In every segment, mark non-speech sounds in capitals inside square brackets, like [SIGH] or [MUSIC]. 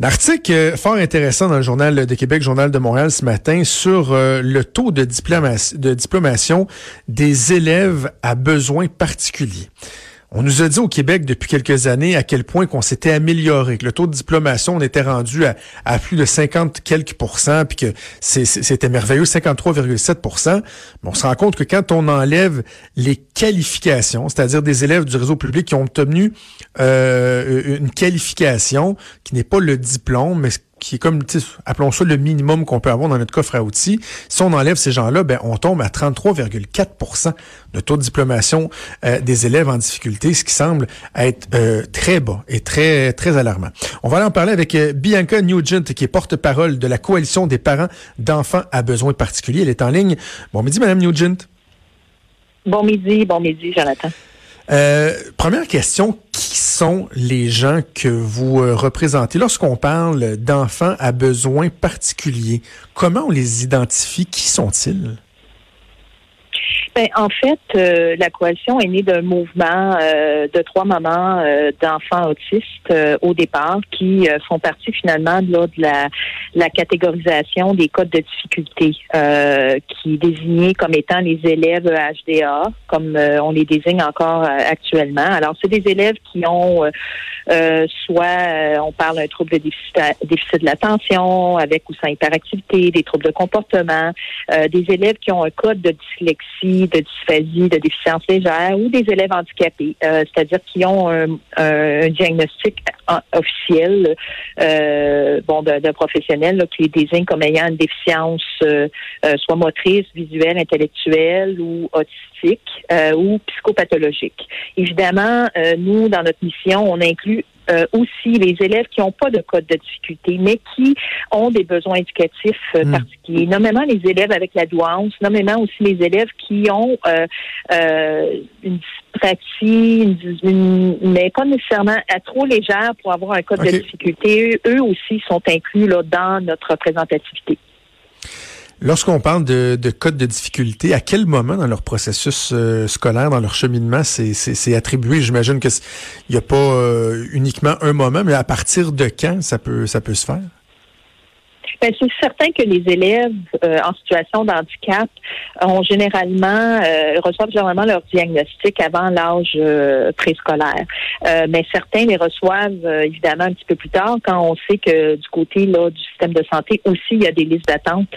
Un article fort intéressant dans le Journal de Québec, Journal de Montréal ce matin sur euh, le taux de, de diplomation des élèves à besoins particuliers. On nous a dit au Québec depuis quelques années à quel point qu'on s'était amélioré, que le taux de diplomation on était rendu à, plus de 50 quelques pourcents, puis que c'était merveilleux, 53,7 Mais on se rend compte que quand on enlève les qualifications, c'est-à-dire des élèves du réseau public qui ont obtenu euh, une qualification qui n'est pas le diplôme, mais qui est comme, appelons ça le minimum qu'on peut avoir dans notre coffre à outils. Si on enlève ces gens-là, ben, on tombe à 33,4% de taux de diplomation euh, des élèves en difficulté, ce qui semble être euh, très bas et très, très alarmant. On va aller en parler avec euh, Bianca Nugent, qui est porte-parole de la Coalition des parents d'enfants à besoins particuliers. Elle est en ligne. Bon midi, Madame Nugent. Bon midi, bon midi, Jonathan. Euh, première question, qui sont les gens que vous euh, représentez? Lorsqu'on parle d'enfants à besoins particuliers? Comment on les identifie? Qui sont-ils? Ben, en fait, euh, la coalition est née d'un mouvement euh, de trois mamans euh, d'enfants autistes au départ qui font partie finalement de la, la catégorisation des codes de difficulté qui désignés comme étant les élèves HDA, comme on les désigne encore actuellement. Alors, c'est des élèves qui ont soit on parle d'un trouble de déficit, déficit de l'attention avec ou sans hyperactivité, des troubles de comportement, des élèves qui ont un code de dyslexie de dysphasie, de déficience légère ou des élèves handicapés, euh, c'est-à-dire qui ont un, diagnostic officiel euh, bon, d'un professionnel qui les désigne comme ayant une déficience euh, soit motrice, visuelle, intellectuelle ou autistique ou psychopathologique. Évidemment, nous, dans notre mission, on inclut euh, aussi les élèves qui n'ont pas de code de difficulté, mais qui ont des besoins éducatifs euh, hmm. particuliers. Nommément les élèves avec la douance, nommément aussi les élèves qui ont euh, une dyspraxie, mais pas nécessairement à trop légère pour avoir un code de difficulté. Eux, eux aussi sont inclus là, dans notre représentativité. Lorsqu'on parle de, de code de difficulté, à quel moment dans leur processus euh, scolaire, dans leur cheminement, c'est attribué? J'imagine qu'il n'y a pas euh, uniquement un moment, mais à partir de quand ça peut, ça peut se faire? Ben, c'est certain que les élèves euh, en situation de handicap ont généralement euh, reçoivent généralement leur diagnostic avant l'âge euh, préscolaire. mais certains les reçoivent évidemment un petit peu plus tard quand on sait que du côté là du système de santé aussi il y a des listes d'attente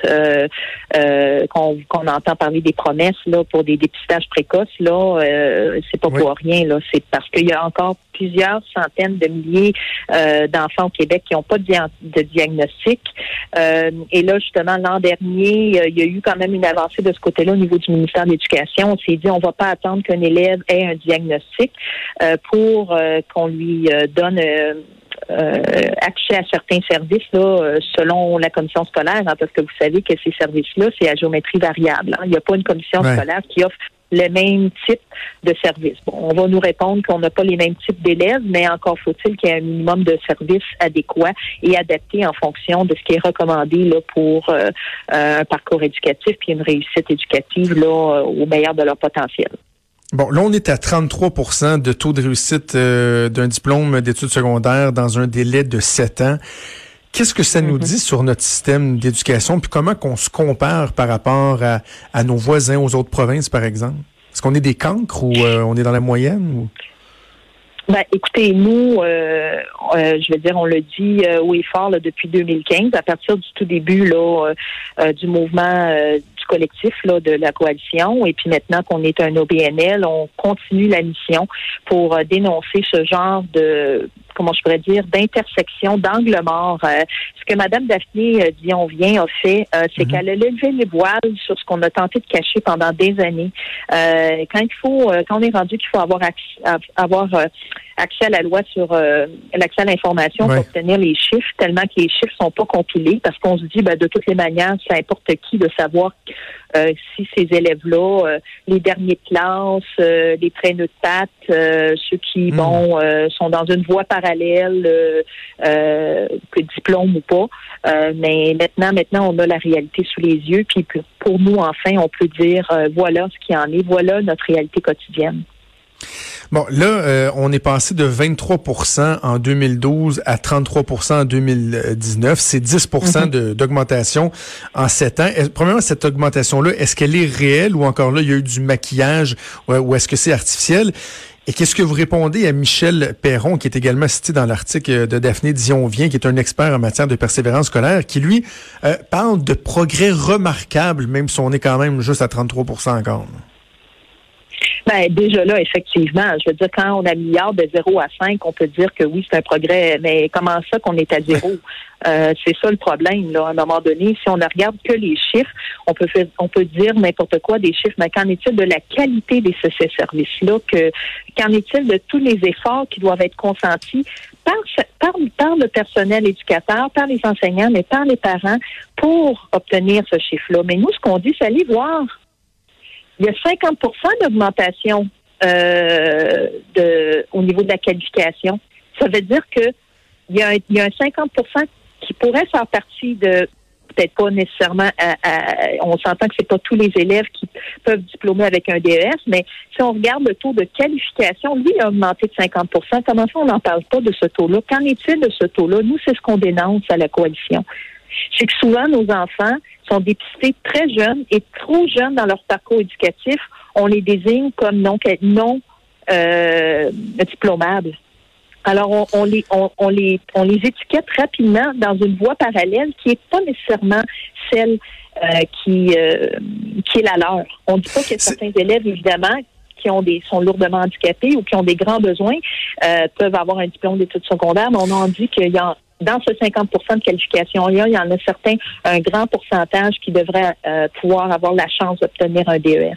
qu'on entend parler des promesses là pour des dépistages précoces là c'est pas pour rien là c'est parce qu'il y a encore plusieurs centaines de milliers d'enfants au Québec qui n'ont pas de, de diagnostic. Euh, et là, justement, l'an dernier, euh, il y a eu quand même une avancée de ce côté-là au niveau du ministère de l'Éducation. On s'est dit, on va pas attendre qu'un élève ait un diagnostic euh, pour qu'on lui donne accès à certains services là, selon la commission scolaire, hein, parce que vous savez que ces services-là, c'est à géométrie variable. Hein. Il n'y a pas une commission scolaire qui offre le même type de service. Bon, on va nous répondre qu'on n'a pas les mêmes types d'élèves, mais encore faut-il qu'il y ait un minimum de services adéquats et adaptés en fonction de ce qui est recommandé là, pour euh, un parcours éducatif puis une réussite éducative là, euh, au meilleur de leur potentiel. Bon, là, on est à 33% de taux de réussite euh, d'un diplôme d'études secondaires dans un délai de 7 ans. Qu'est-ce que ça nous mm-hmm. dit sur notre système d'éducation, puis comment qu'on se compare par rapport à, nos voisins, aux autres provinces, par exemple? Est-ce qu'on est des cancres ou euh, on est dans la moyenne? Ben, écoutez, nous, euh, euh, je veux dire, on le dit haut et fort depuis 2015, à partir du tout début là, du mouvement collectif là, de la coalition, et puis maintenant qu'on est un OBNL, on continue la mission pour dénoncer ce genre de comment je pourrais dire, d'intersection, d'angle mort. Euh, ce que Mme Daphné euh, Dion-Vient a fait, euh, c'est mhm. qu'elle a levé les voiles sur ce qu'on a tenté de cacher pendant des années. quand il faut, quand on est rendu qu'il faut avoir accès, avoir accès à la loi sur l'accès à l'information pour obtenir les chiffres, tellement que les chiffres sont pas compilés, parce qu'on se dit, ben, de toutes les manières, ça importe qui de savoir euh, si ces élèves-là, euh, les derniers classes, euh, les traîneaux de pattes, ceux qui hmm. bon sont dans une voie parallèle, que diplôme ou pas. mais maintenant, maintenant, on a la réalité sous les yeux. Puis pour nous, enfin, on peut dire voilà ce qui en est, voilà notre réalité quotidienne. Bon, là, euh, on est passé de 23% en 2012 à 33% en 2019. C'est 10% mm-hmm. d'augmentation en sept ans. Premièrement, cette augmentation-là, est-ce qu'elle est réelle ou encore là, il y a eu du maquillage ou est-ce que c'est artificiel? Et qu'est-ce que vous répondez à Michel Perron, qui est également cité dans l'article de Daphné Dion-Vient, qui est un expert en matière de persévérance scolaire, qui lui euh, parle de progrès remarquables, même si on est quand même juste à 33% encore. Ben, déjà là, effectivement, je veux dire, quand on améliore de 0 à 5, on peut dire que oui, c'est un progrès, mais comment ça qu'on est à zéro? Euh, c'est ça le problème, là. À un moment donné, si on ne regarde que les chiffres, on peut faire, on peut dire n'importe quoi des chiffres, mais qu'en est-il de la qualité de ces services-là? Que, qu'en est-il de tous les efforts qui doivent être consentis par, par, par le personnel éducateur, par les enseignants, mais par les parents pour obtenir ce chiffre-là? Mais nous, ce qu'on dit, c'est aller voir il y a 50% d'augmentation euh, au niveau de la qualification. Ça veut dire que il y a, il y a un 50% qui pourrait faire partie de peut-être pas nécessairement on s'entend que c'est pas tous les élèves qui peuvent diplômer avec un DES, mais si on regarde le taux de qualification, lui a augmenté de 50% Comment ça, on n'en parle pas de ce taux-là? Qu'en est-il de ce taux-là? Nous, c'est ce qu'on dénonce à la coalition. C'est que souvent, nos enfants sont dépistés très jeunes et trop jeunes dans leur parcours éducatif. On les désigne comme non, non euh, diplomables. Alors, on, les, on, les, on les étiquette rapidement dans une voie parallèle qui n'est pas nécessairement celle euh, qui, euh, qui est la leur. On ne dit pas qu'il y a certains élèves, évidemment, qui ont des sont lourdement handicapés ou qui ont des grands besoins euh, peuvent avoir un diplôme d'études secondaires, mais on en dit qu'il y a dans ce 50% de qualification-là, il y en a certains, un grand pourcentage qui devraient euh, pouvoir avoir la chance d'obtenir un DES.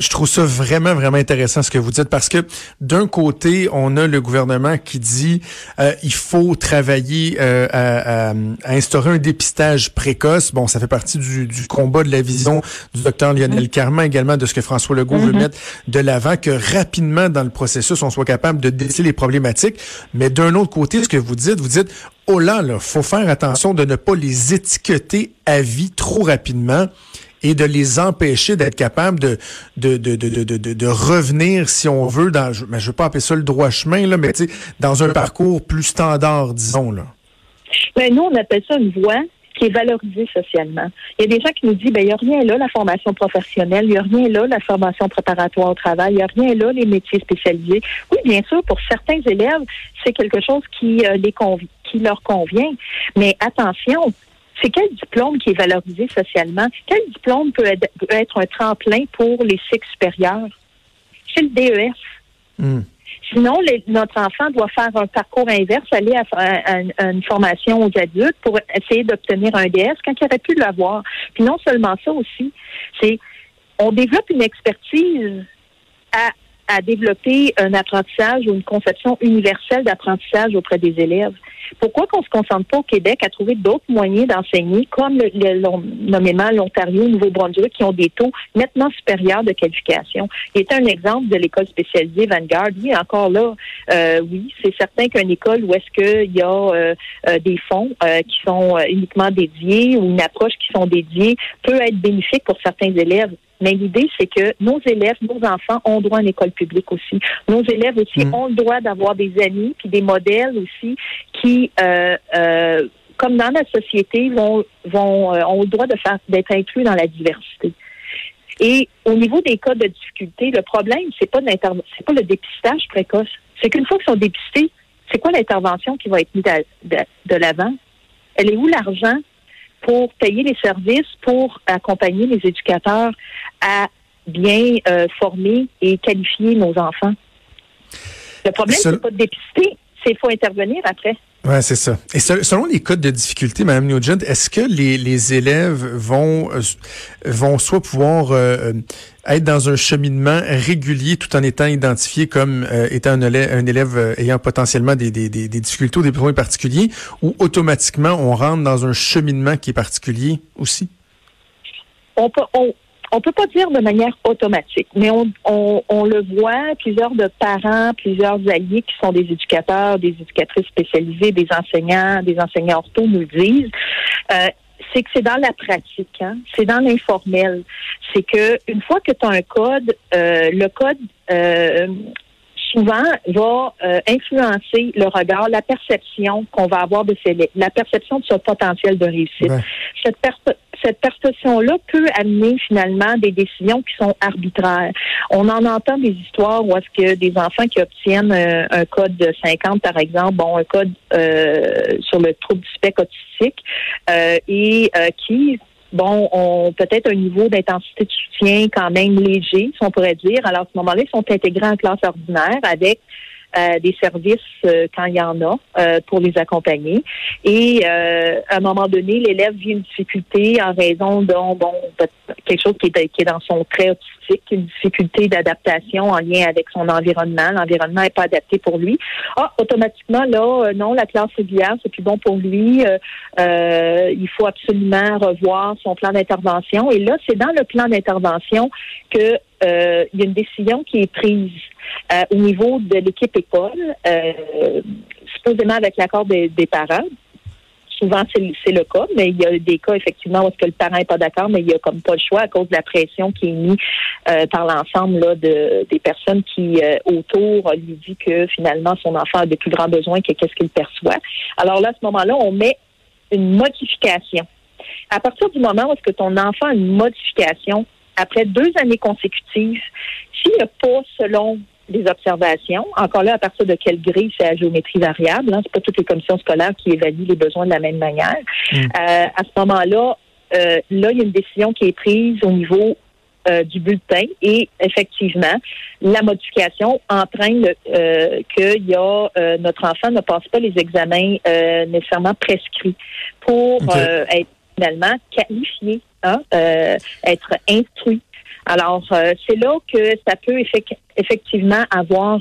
Je trouve ça vraiment, vraiment intéressant ce que vous dites parce que d'un côté, on a le gouvernement qui dit euh, il faut travailler euh, à, instaurer un dépistage précoce. Bon, ça fait partie du, combat de la vision du docteur Lionel Carman, également de ce que François Legault veut mm-hmm. mettre de l'avant, que rapidement dans le processus, on soit capable de déceler les problématiques. Mais d'un autre côté, ce que vous dites, vous dites oh là, là, faut faire attention de ne pas les étiqueter à vie trop rapidement et de les empêcher d'être capables de de, de, de, de, revenir, si on veut, dans, je ne veux pas appeler ça le droit chemin, là, mais dans un parcours plus standard, disons. Là. Ben, nous, on appelle ça une voie qui est valorisée socialement. Il y a des gens qui nous disent, ben, il n'y a rien là, la formation professionnelle, il n'y a rien là, la formation préparatoire au travail, il n'y a rien là, les métiers spécialisés. Oui, bien sûr, pour certains élèves, c'est quelque chose qui, euh, les qui leur convient. Mais attention, c'est quel diplôme qui est valorisé socialement? Quel diplôme peut être un tremplin pour les cycles supérieurs? C'est le DES. Hmm. Sinon, notre enfant doit faire un parcours inverse, aller à, une formation aux adultes pour essayer d'obtenir un DS quand il aurait pu l'avoir. Puis non seulement ça aussi, c'est on développe une expertise à, à développer un apprentissage ou une conception universelle d'apprentissage auprès des élèves. Pourquoi qu'on se concentre pas au Québec à trouver d'autres moyens d'enseigner, comme le, le, nommément l'Ontario, Nouveau-Brunswick, qui ont des taux nettement supérieurs de qualification? Il est un exemple de l'école spécialisée Vanguard. Oui, encore là, euh, oui, c'est certain qu'une école où est-ce qu'il y a euh, euh, des fonds qui sont uniquement dédiés ou une approche qui sont dédiés peut être bénéfique pour certains élèves. Mais l'idée, c'est que nos élèves, nos enfants ont droit à une école publique aussi. Nos élèves aussi mm. ont le droit d'avoir des amis puis des modèles aussi qui, euh, euh, comme dans la société, vont, vont euh, ont le droit de faire d'être inclus dans la diversité. Et au niveau des cas de difficulté, le problème, c'est pas c'est pas le dépistage précoce. C'est qu'une fois qu'ils sont dépistés, c'est quoi l'intervention qui va être mise de, de l'avant? Elle est où l'argent? Pour payer les services, pour accompagner les éducateurs à bien euh, former et qualifier nos enfants. Le problème, c'est pas de dépister, c'est qu'il faut intervenir après. Oui, c'est ça. Et selon les codes de difficulté, Mme Nugent, est-ce que les, les, élèves vont euh, vont soit pouvoir euh, être dans un cheminement régulier tout en étant identifiés comme étant un élève, ayant potentiellement des, des, des, difficultés ou des besoins particuliers, ou automatiquement on rentre dans un cheminement qui est particulier aussi? On peut pas dire de manière automatique, mais on, on, le voit, plusieurs de parents, plusieurs alliés qui sont des éducateurs, des éducatrices spécialisées, des enseignants, des enseignants ortho nous le disent. Euh, c'est que c'est dans la pratique, hein? c'est dans l'informel. C'est que une fois que tu as un code, euh, le code euh, souvent va euh, influencer le regard, la perception qu'on va avoir de ses la perception de son potentiel de réussite. Cette, cette perception-là peut amener finalement des décisions qui sont arbitraires. On en entend des histoires où est-ce que des enfants qui obtiennent euh, un code de 50, par exemple, bon, un code euh, sur le trouble du spectre autistique, et qui bon, ont peut-être un niveau d'intensité de soutien quand même léger, si on pourrait dire. Alors, à ce moment-là, ils sont intégrés en classe ordinaire avec euh, des services euh, quand il y en a euh, pour les accompagner. Et à un moment donné, l'élève vit une difficulté en raison de bon, quelque chose qui est, qui est dans son trait autistique, une difficulté d'adaptation en lien avec son environnement. L'environnement n'est pas adapté pour lui. Ah, automatiquement, là, non, la classe régulière, c'est plus bon pour lui. il faut absolument revoir son plan d'intervention. Et là, c'est dans le plan d'intervention que il y a une décision qui est prise euh, au niveau de l'équipe école, euh, supposément avec l'accord des, parents. Souvent, c'est le cas, mais il y a des cas, effectivement, où est-ce que le parent n'est pas d'accord, mais il y a comme pas le choix à cause de la pression qui est mise euh, par l'ensemble de, des personnes qui, autour, lui dit que finalement, son enfant a de plus grands besoins que qu'est-ce qu'il perçoit. Alors là, à ce moment-là, on met une modification. À partir du moment où est-ce que ton enfant a une modification, après deux années consécutives, s'il n'y a pas, selon des observations. Encore là, à partir de quelle grille c'est la géométrie variable. Hein? C'est pas toutes les commissions scolaires qui évaluent les besoins de la même manière. Mm. Euh, à ce moment-là, euh, là, il y a une décision qui est prise au niveau euh, du bulletin et effectivement, la modification entraîne euh, que y a notre enfant ne passe pas les examens nécessairement prescrits pour être finalement qualifié, hein, être instruit alors, euh, c'est là que ça peut effectivement avoir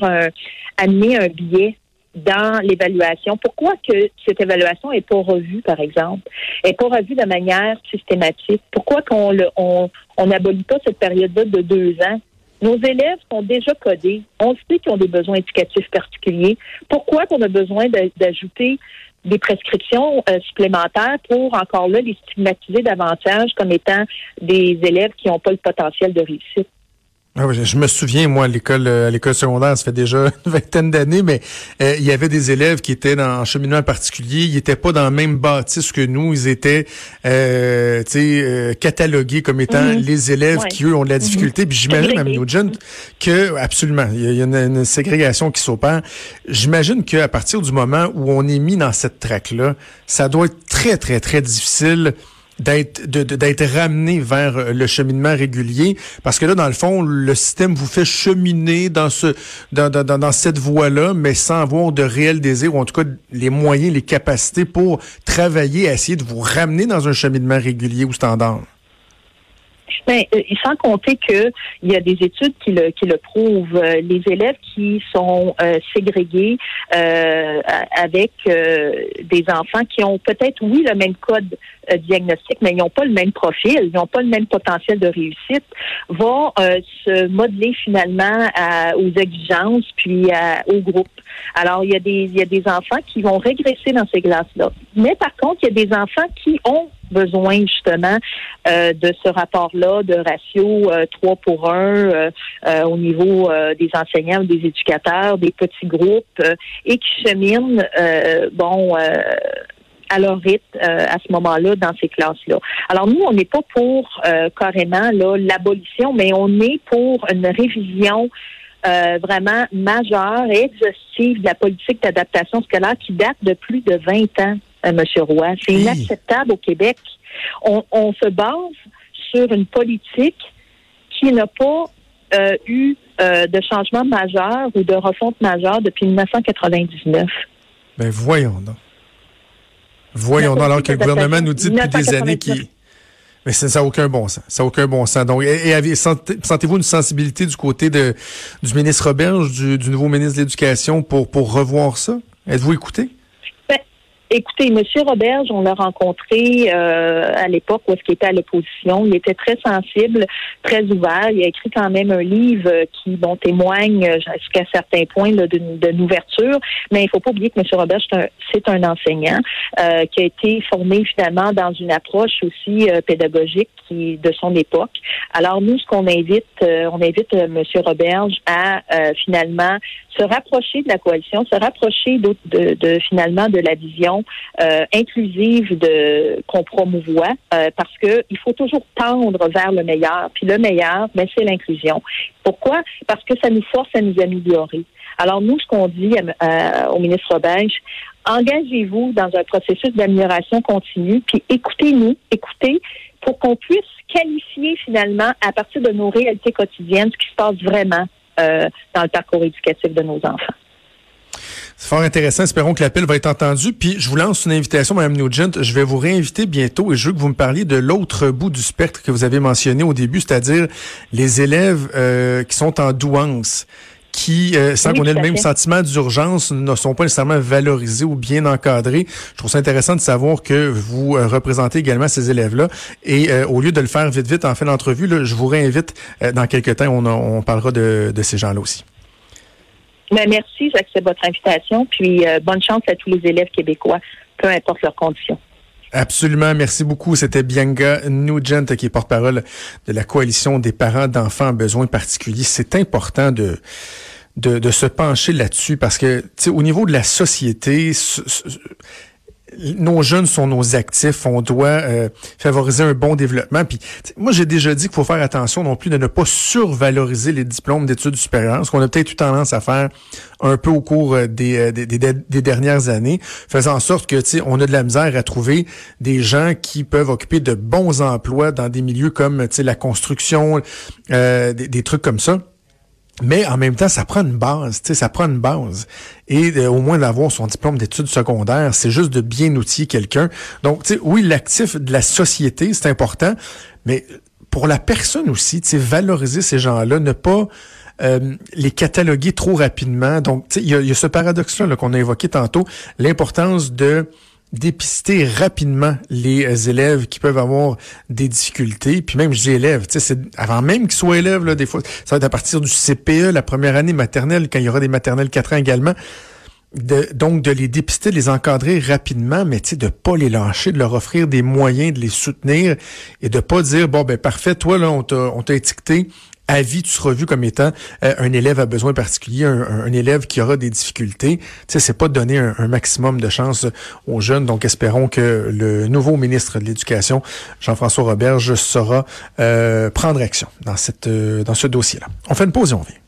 amené un biais dans l'évaluation. Pourquoi que cette évaluation n'est pas revue, par exemple, n'est pas revue de manière systématique? Pourquoi qu'on on n'abolit pas cette période-là de deux ans? Nos élèves sont déjà codés. On sait qu'ils ont des besoins éducatifs particuliers. Pourquoi qu'on a besoin d'ajouter des prescriptions euh, supplémentaires pour encore là les stigmatiser davantage comme étant des élèves qui n'ont pas le potentiel de réussite. Ah je me souviens, moi, à l'école euh, à l'école secondaire, ça fait déjà [LAUGHS] une vingtaine d'années, mais euh, il y avait des élèves qui étaient dans un cheminement particulier. Ils n'étaient pas dans le même bâtisse que nous. Ils étaient euh, euh catalogués comme étant mhm. les élèves qui, eux, ont de la mhm. difficulté. Puis j'imagine, Mme Nugent, que absolument, il y a une, une ségrégation qui s'opère. J'imagine qu'à partir du moment où on est mis dans cette traque-là, ça doit être très, très, très difficile d'être d'être ramené vers euh, le cheminement régulier parce que là dans le fond le système vous fait cheminer dans ce dans, cette voie-là mais sans avoir de réel désir ou en tout cas les moyens les capacités pour travailler essayer de vous ramener dans un cheminement régulier ou standard. Ben, euh, sans compter qu'il y a des études qui le, prouvent. Euh, les élèves qui sont ségrégés avec des enfants qui ont peut-être, oui, le même code diagnostique, mais ils n'ont pas le même profil, ils n'ont pas le même potentiel de réussite, vont se modeler finalement aux exigences puis au groupe. Alors, il y, a des, il y a des enfants qui vont régresser dans ces classes-là. Mais par contre, il y a des enfants qui ont besoin justement euh, de ce rapport-là de ratio 3 euh, pour 1 euh, au niveau des enseignants ou des éducateurs, des petits groupes et qui cheminent, bon, à leur rythme à ce moment-là dans ces classes-là. Alors nous, on n'est pas pour carrément l'abolition, mais on est pour une révision vraiment majeure et exhaustive de la politique d'adaptation scolaire qui date de plus de 20 ans. M. Roy. C'est inacceptable au Québec. On, se base sur une politique qui n'a pas euh, eu euh, de changement majeur ou de refonte majeure depuis 1999. Ben voyons donc. Voyons alors que le gouvernement nous dit depuis des années qu'il... Mais ça n'a aucun bon sens. Ça n'a aucun bon sens. Donc, et, sentez-vous une sensibilité du côté de, du ministre Roberge, du, du nouveau ministre de l'Éducation pour, pour revoir ça? Êtes-vous écouté? Écoutez, M. Roberge, on l'a rencontré euh, à l'époque où est-ce qu'il était à l'opposition. Il était très sensible, très ouvert. Il a écrit quand même un livre qui bon, témoigne jusqu'à certains points d'une ouverture. Mais il faut pas oublier que M. Roberge, c'est un, enseignant euh, qui a été formé finalement dans une approche aussi euh, pédagogique qui de son époque. Alors nous, ce qu'on invite, on invite M. Roberge à finalement se rapprocher de la coalition, se rapprocher de, de, finalement de la vision euh, inclusive de qu'on promouvoit, euh, parce que il faut toujours tendre vers le meilleur. Puis le meilleur, ben, c'est l'inclusion. Pourquoi? Parce que ça nous force à nous améliorer. Alors nous, ce qu'on dit euh, au ministre Belge, engagez-vous dans un processus d'amélioration continue, puis écoutez-nous, écoutez pour qu'on puisse qualifier finalement à partir de nos réalités quotidiennes ce qui se passe vraiment dans le parcours éducatif de nos enfants. C'est fort intéressant. Espérons que l'appel va être entendu. Puis je vous lance une invitation, Mme Nugent. Je vais vous réinviter bientôt et je veux que vous me parliez de l'autre bout du spectre que vous avez mentionné au début, c'est-à-dire les élèves euh, qui sont en douance qui, euh, sans qu'on ait le même sentiment d'urgence, ne sont pas nécessairement valorisés ou bien encadrés. Je trouve ça intéressant de savoir que vous euh, représentez également ces élèves-là. Et euh, au lieu de le faire vite, vite en fin d'entrevue, je vous réinvite dans quelques temps. On, on parlera de, de ces gens-là aussi. Ben, merci, j'accepte votre invitation. Puis bonne chance à tous les élèves québécois, peu importe leurs conditions. Absolument, merci beaucoup. C'était Bianca Nugent qui est porte-parole de la coalition des parents d'enfants en besoins particuliers. C'est important de, de, se pencher là-dessus parce que au niveau de la société, nos jeunes sont nos actifs, on doit euh, favoriser un bon développement. Puis moi, j'ai déjà dit qu'il faut faire attention non plus de ne pas survaloriser les diplômes d'études supérieures, ce qu'on a peut-être eu tendance à faire un peu au cours euh, des, euh, des, des, dernières années, faisant en sorte que on a de la misère à trouver des gens qui peuvent occuper de bons emplois dans des milieux comme la construction, des trucs comme ça. Mais en même temps, ça prend une base, tu sais, ça prend une base. Et euh, au moins d'avoir son diplôme d'études secondaires, c'est juste de bien outiller quelqu'un. Donc, tu sais, oui, l'actif de la société, c'est important, mais pour la personne aussi, tu sais, valoriser ces gens-là, ne pas euh, les cataloguer trop rapidement. Donc, tu sais, il y, a ce paradoxe-là qu'on a évoqué tantôt, l'importance de dépister rapidement les euh, élèves qui peuvent avoir des difficultés. Puis même, je dis élèves, c'est avant même qu'ils soient élèves, là, des fois, ça va être à partir du CPE, la première année maternelle, quand il y aura des maternelles 4 ans également. De, donc, de les dépister, de les encadrer rapidement, mais de pas les lâcher, de leur offrir des moyens de les soutenir et de pas dire, bon, ben parfait, toi, là, on t'a étiqueté à vie, tu seras vu comme étant euh, un élève à besoin particulier, un, élève qui aura des difficultés. Tu sais, c'est pas donner un, maximum de chance aux jeunes. Donc, espérons que le nouveau ministre de l'Éducation, Jean-François Roberge, saura euh, prendre action dans cette euh, dans ce dossier-là. On fait une pause et on vient.